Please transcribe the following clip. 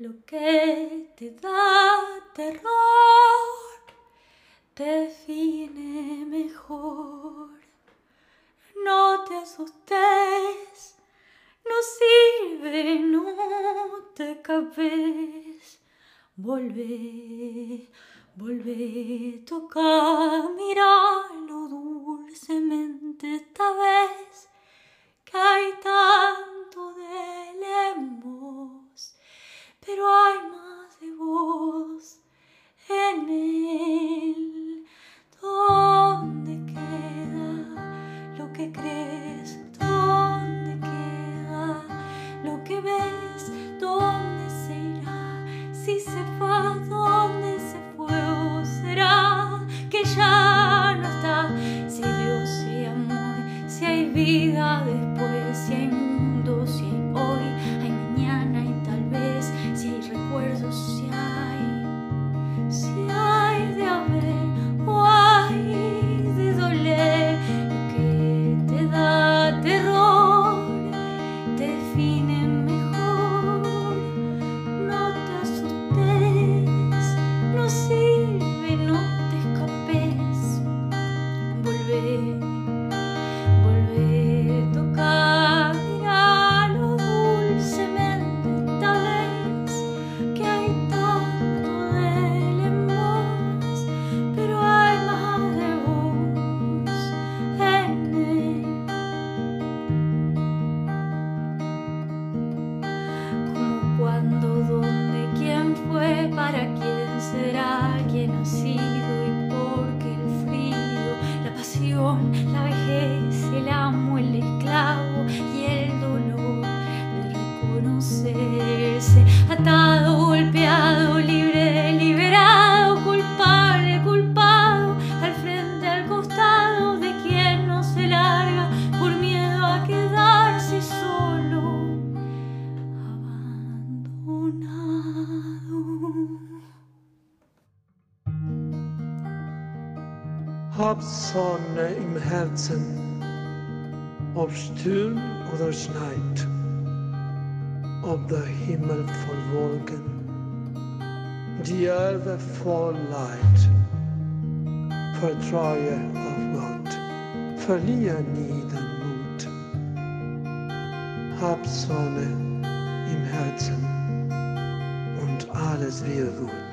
Lo que te da terror define mejor. No te asustes, no sirve, no te capes. Volvé, volvé, toca, míralo dulcemente esta vez. que crees. Tú para quién será quien así hab Sonne im Herzen, ob stürm oder schneit, ob der Himmel voll Wolken, die Erde voll Leid. Vertraue auf Gott, verliere nie den Mut. Hab Sonne im Herzen und alles wird gut.